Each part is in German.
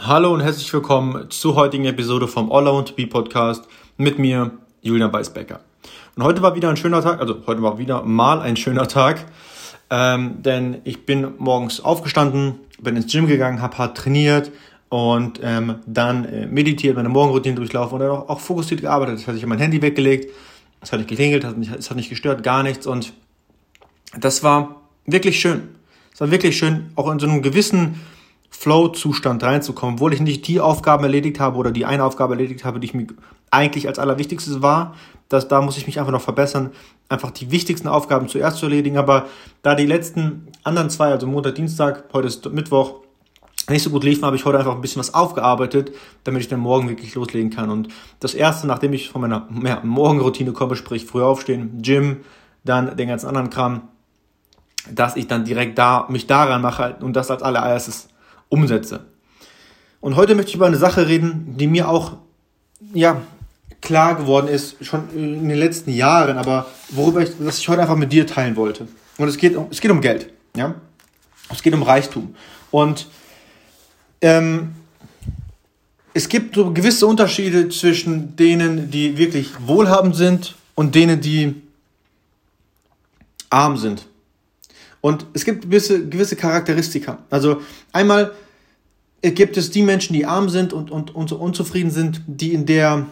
Hallo und herzlich willkommen zur heutigen Episode vom All to Be Podcast mit mir, Julian Beisbecker. Und heute war wieder ein schöner Tag, also heute war wieder mal ein schöner Tag, ähm, denn ich bin morgens aufgestanden, bin ins Gym gegangen, habe hart trainiert und ähm, dann äh, meditiert, meine Morgenroutine durchlaufen und dann auch, auch fokussiert gearbeitet. Das heißt, ich habe mein Handy weggelegt, es hat nicht geklingelt, es hat nicht gestört, gar nichts und das war wirklich schön. Es war wirklich schön, auch in so einem gewissen Flow-Zustand reinzukommen, obwohl ich nicht die Aufgaben erledigt habe oder die eine Aufgabe erledigt habe, die ich mir eigentlich als allerwichtigstes war. dass da muss ich mich einfach noch verbessern, einfach die wichtigsten Aufgaben zuerst zu erledigen. Aber da die letzten anderen zwei, also Montag, Dienstag, heute ist Mittwoch, nicht so gut liefen, habe ich heute einfach ein bisschen was aufgearbeitet, damit ich dann morgen wirklich loslegen kann. Und das erste, nachdem ich von meiner ja, Morgenroutine komme, sprich früh aufstehen, Gym, dann den ganzen anderen Kram, dass ich dann direkt da mich daran mache und das als allererstes umsetze. Und heute möchte ich über eine Sache reden, die mir auch ja, klar geworden ist, schon in den letzten Jahren, aber worüber ich, was ich heute einfach mit dir teilen wollte. Und es geht, es geht um Geld. Ja? Es geht um Reichtum. Und ähm, es gibt so gewisse Unterschiede zwischen denen, die wirklich wohlhabend sind und denen, die arm sind. Und es gibt gewisse, gewisse Charakteristika. Also einmal gibt es die Menschen, die arm sind und, und, und so unzufrieden sind, die in der,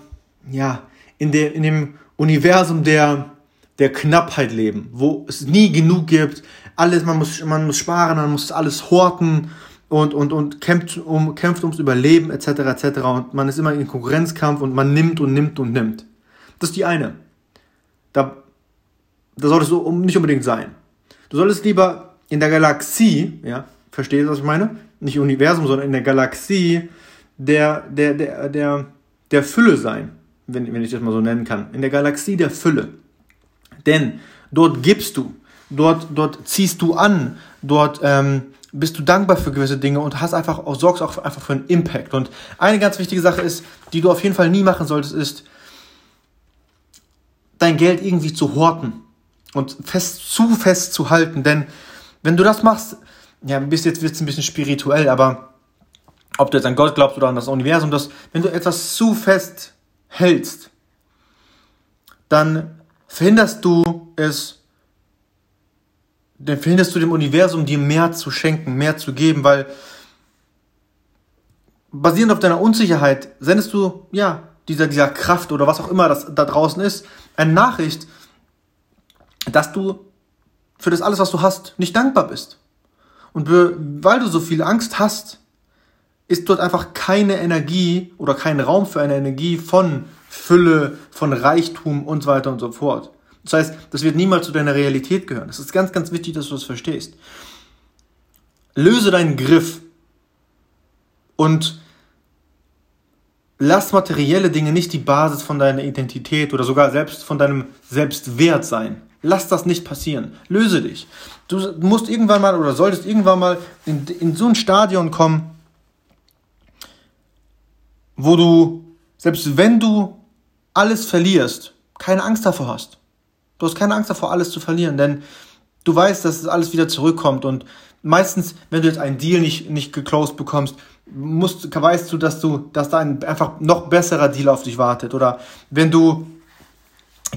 ja, in der, in dem Universum der, der Knappheit leben, wo es nie genug gibt, alles, man muss, man muss sparen, man muss alles horten und, und, und kämpft, um, kämpft ums Überleben, etc., etc. Und man ist immer in Konkurrenzkampf und man nimmt und nimmt und nimmt. Das ist die eine. Da, da solltest du nicht unbedingt sein. Du solltest lieber in der Galaxie, ja, verstehst du, was ich meine? nicht Universum, sondern in der Galaxie der, der, der, der, der Fülle sein, wenn, wenn ich das mal so nennen kann. In der Galaxie der Fülle. Denn dort gibst du, dort, dort ziehst du an, dort ähm, bist du dankbar für gewisse Dinge und hast einfach auch, sorgst auch einfach für einen Impact. Und eine ganz wichtige Sache ist, die du auf jeden Fall nie machen solltest, ist, dein Geld irgendwie zu horten und fest, zu fest zu halten. Denn wenn du das machst, ja, bis jetzt wird es ein bisschen spirituell, aber ob du jetzt an Gott glaubst oder an das Universum, dass wenn du etwas zu fest hältst, dann verhinderst du es, dann verhinderst du dem Universum dir mehr zu schenken, mehr zu geben, weil basierend auf deiner Unsicherheit sendest du, ja, dieser, dieser Kraft oder was auch immer das da draußen ist, eine Nachricht, dass du für das alles, was du hast, nicht dankbar bist. Und weil du so viel Angst hast, ist dort einfach keine Energie oder kein Raum für eine Energie von Fülle, von Reichtum und so weiter und so fort. Das heißt, das wird niemals zu deiner Realität gehören. Das ist ganz, ganz wichtig, dass du das verstehst. Löse deinen Griff und lass materielle Dinge nicht die Basis von deiner Identität oder sogar selbst von deinem Selbstwert sein. Lass das nicht passieren. Löse dich. Du musst irgendwann mal oder solltest irgendwann mal in, in so ein Stadion kommen, wo du, selbst wenn du alles verlierst, keine Angst davor hast. Du hast keine Angst davor, alles zu verlieren, denn du weißt, dass es alles wieder zurückkommt und meistens, wenn du jetzt einen Deal nicht, nicht geclosed bekommst, musst, weißt du, dass du, dass da ein einfach noch besserer Deal auf dich wartet oder wenn du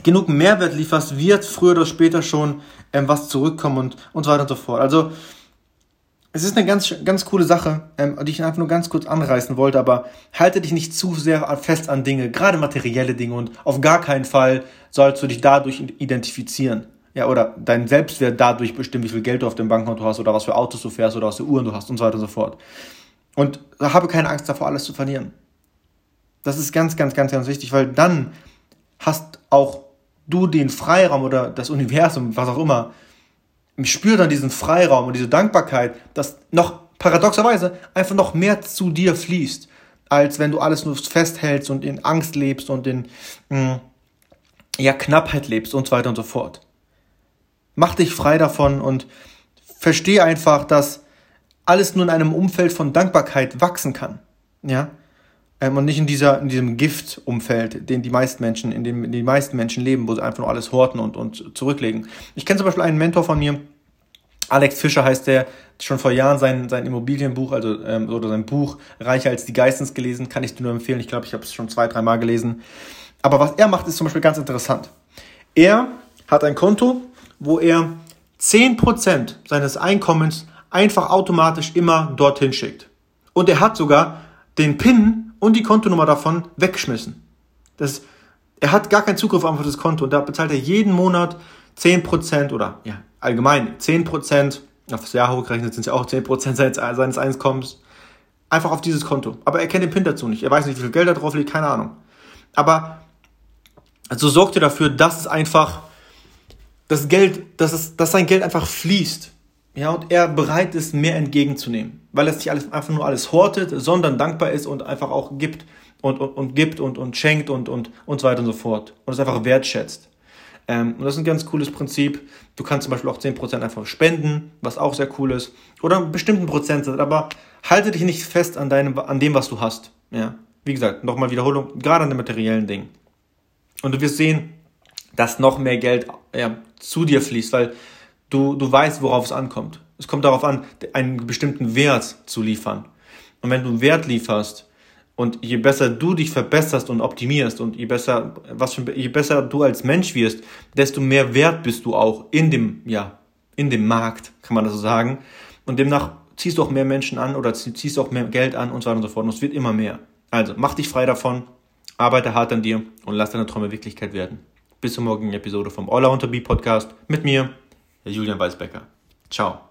genug Mehrwert lieferst, wird früher oder später schon ähm, was zurückkommen und, und so weiter und so fort. Also es ist eine ganz, ganz coole Sache, ähm, die ich einfach nur ganz kurz anreißen wollte, aber halte dich nicht zu sehr fest an Dinge, gerade materielle Dinge und auf gar keinen Fall sollst du dich dadurch identifizieren. Ja, oder dein Selbstwert dadurch bestimmt, wie viel Geld du auf dem Bankkonto hast oder was für Autos du fährst oder was für Uhren du hast und so weiter und so fort. Und habe keine Angst davor, alles zu verlieren. Das ist ganz, ganz, ganz, ganz wichtig, weil dann hast auch du den Freiraum oder das Universum, was auch immer, spür dann diesen Freiraum und diese Dankbarkeit, dass noch paradoxerweise einfach noch mehr zu dir fließt, als wenn du alles nur festhältst und in Angst lebst und in mh, mm, ja, Knappheit lebst und so weiter und so fort. Mach dich frei davon und verstehe einfach, dass alles nur in einem Umfeld von Dankbarkeit wachsen kann. Ja, ähm, und nicht in, dieser, in diesem Giftumfeld, den die meisten Menschen, in dem die meisten Menschen leben, wo sie einfach nur alles horten und, und zurücklegen. Ich kenne zum Beispiel einen Mentor von mir, Alex Fischer heißt der, schon vor Jahren sein, sein Immobilienbuch, also ähm, oder sein Buch Reicher als die Geistens gelesen, kann ich dir nur empfehlen. Ich glaube, ich habe es schon zwei, dreimal gelesen. Aber was er macht, ist zum Beispiel ganz interessant. Er hat ein Konto, wo er 10% seines Einkommens einfach automatisch immer dorthin schickt. Und er hat sogar den PIN und die Kontonummer davon weggeschmissen. Das, er hat gar keinen Zugriff auf das Konto und da bezahlt er jeden Monat 10% oder ja, allgemein 10%, auf das Jahr hochgerechnet sind es ja auch 10% seines, seines Einkommens, einfach auf dieses Konto. Aber er kennt den PIN dazu nicht. Er weiß nicht, wie viel Geld da drauf liegt, keine Ahnung. Aber so sorgt er dafür, dass es einfach das Geld, dass, es, dass sein Geld einfach fließt. Ja, und er bereit ist, mehr entgegenzunehmen. Weil er nicht alles, einfach nur alles hortet, sondern dankbar ist und einfach auch gibt und, und, und gibt und, und schenkt und, und, und so weiter und so fort. Und es einfach wertschätzt. Ähm, und das ist ein ganz cooles Prinzip. Du kannst zum Beispiel auch 10% einfach spenden, was auch sehr cool ist. Oder einen bestimmten Prozentsatz. Aber halte dich nicht fest an, deinem, an dem, was du hast. Ja. Wie gesagt, nochmal Wiederholung, gerade an den materiellen Dingen. Und du wirst sehen, dass noch mehr Geld ja, zu dir fließt, weil du, du weißt, worauf es ankommt. Es kommt darauf an, einen bestimmten Wert zu liefern. Und wenn du einen Wert lieferst und je besser du dich verbesserst und optimierst und je besser, was für, je besser du als Mensch wirst, desto mehr wert bist du auch in dem, ja, in dem Markt, kann man das so sagen. Und demnach ziehst du auch mehr Menschen an oder ziehst auch mehr Geld an und so weiter und so fort. Und es wird immer mehr. Also mach dich frei davon, arbeite hart an dir und lass deine Träume Wirklichkeit werden. Bis zur morgigen Episode vom All I Want to Be Podcast mit mir, Julian Weisbecker. Ciao.